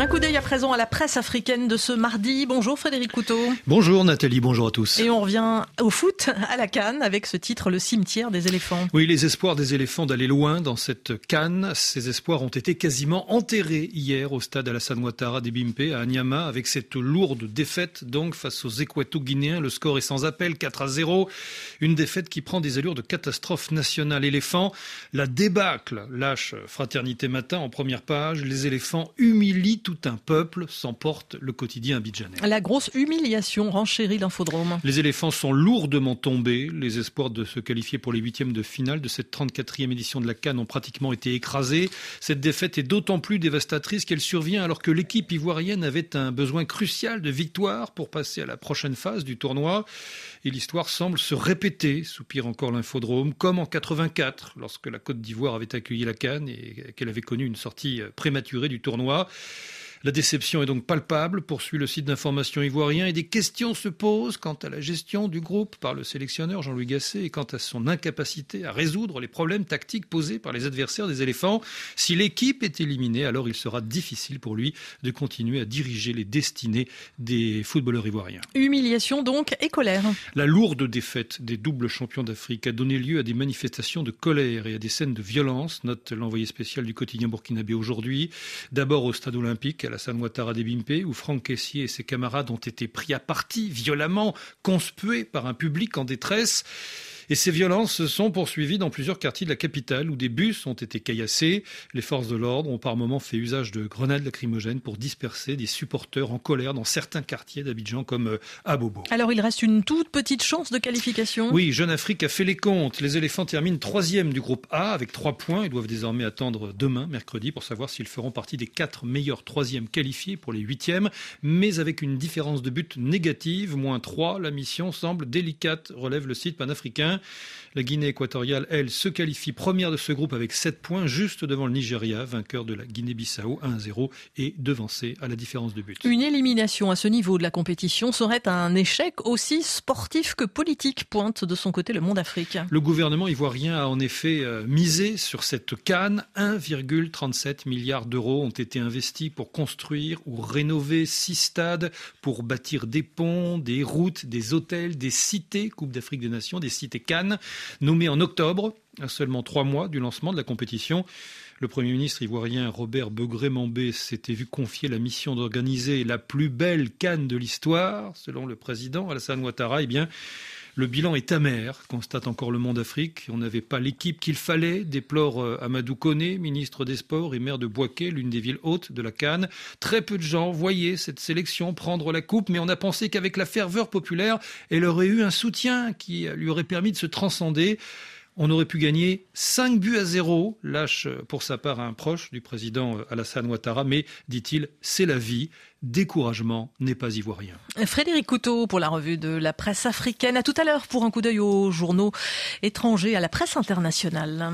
Un coup d'œil à présent à la presse africaine de ce mardi. Bonjour Frédéric Couteau. Bonjour Nathalie, bonjour à tous. Et on revient au foot à la Cannes avec ce titre Le cimetière des éléphants. Oui, les espoirs des éléphants d'aller loin dans cette Cannes, ces espoirs ont été quasiment enterrés hier au stade Alassane Ouattara des Bimpe à Anyama avec cette lourde défaite donc face aux Équato-Guinéens. Le score est sans appel, 4 à 0. Une défaite qui prend des allures de catastrophe nationale. Éléphants, la débâcle lâche Fraternité Matin en première page. Les éléphants humilient tout un peuple, s'emporte le quotidien abidjanais. La grosse humiliation renchérit l'infodrome. Les éléphants sont lourdement tombés. Les espoirs de se qualifier pour les huitièmes de finale de cette 34e édition de la Cannes ont pratiquement été écrasés. Cette défaite est d'autant plus dévastatrice qu'elle survient alors que l'équipe ivoirienne avait un besoin crucial de victoire pour passer à la prochaine phase du tournoi. Et l'histoire semble se répéter, soupire encore l'infodrome, comme en 84, lorsque la Côte d'Ivoire avait accueilli la Cannes et qu'elle avait connu une sortie prématurée du tournoi. La déception est donc palpable, poursuit le site d'information ivoirien, et des questions se posent quant à la gestion du groupe par le sélectionneur Jean-Louis Gasset et quant à son incapacité à résoudre les problèmes tactiques posés par les adversaires des éléphants. Si l'équipe est éliminée, alors il sera difficile pour lui de continuer à diriger les destinées des footballeurs ivoiriens. Humiliation donc et colère. La lourde défaite des doubles champions d'Afrique a donné lieu à des manifestations de colère et à des scènes de violence, note l'envoyé spécial du quotidien burkinabé aujourd'hui. D'abord au stade olympique, Alassane Ouattara des Bimpe, où Franck Caissier et ses camarades ont été pris à partie, violemment, conspués par un public en détresse. Et ces violences se sont poursuivies dans plusieurs quartiers de la capitale où des bus ont été caillassés. Les forces de l'ordre ont par moments fait usage de grenades lacrymogènes pour disperser des supporters en colère dans certains quartiers d'Abidjan comme euh, à Bobo. Alors il reste une toute petite chance de qualification. Oui, Jeune Afrique a fait les comptes. Les éléphants terminent troisième du groupe A avec trois points. Ils doivent désormais attendre demain, mercredi, pour savoir s'ils feront partie des quatre meilleurs troisièmes qualifiés pour les huitièmes. Mais avec une différence de but négative, moins 3, la mission semble délicate, relève le site panafricain. La Guinée équatoriale, elle, se qualifie première de ce groupe avec 7 points, juste devant le Nigeria, vainqueur de la Guinée-Bissau 1-0 et devancé à la différence de but. Une élimination à ce niveau de la compétition serait un échec aussi sportif que politique, pointe de son côté le Monde Afrique. Le gouvernement ivoirien a en effet euh, misé sur cette canne. 1,37 milliard d'euros ont été investis pour construire ou rénover six stades, pour bâtir des ponts, des routes, des hôtels, des cités, Coupe d'Afrique des Nations, des cités Cannes, nommé en octobre, à seulement trois mois du lancement de la compétition. Le Premier ministre ivoirien Robert Begré-Mambé s'était vu confier la mission d'organiser la plus belle canne de l'histoire, selon le président Alassane Ouattara. Eh bien, le bilan est amer, constate encore le Monde Afrique. On n'avait pas l'équipe qu'il fallait, déplore euh, Amadou Koné, ministre des Sports et maire de Boaké, l'une des villes hautes de la Cannes. Très peu de gens voyaient cette sélection prendre la coupe, mais on a pensé qu'avec la ferveur populaire, elle aurait eu un soutien qui lui aurait permis de se transcender. On aurait pu gagner 5 buts à 0, lâche pour sa part un proche du président Alassane Ouattara, mais, dit-il, c'est la vie. Découragement n'est pas ivoirien. Frédéric Couteau pour la revue de la presse africaine. À tout à l'heure pour un coup d'œil aux journaux étrangers, à la presse internationale.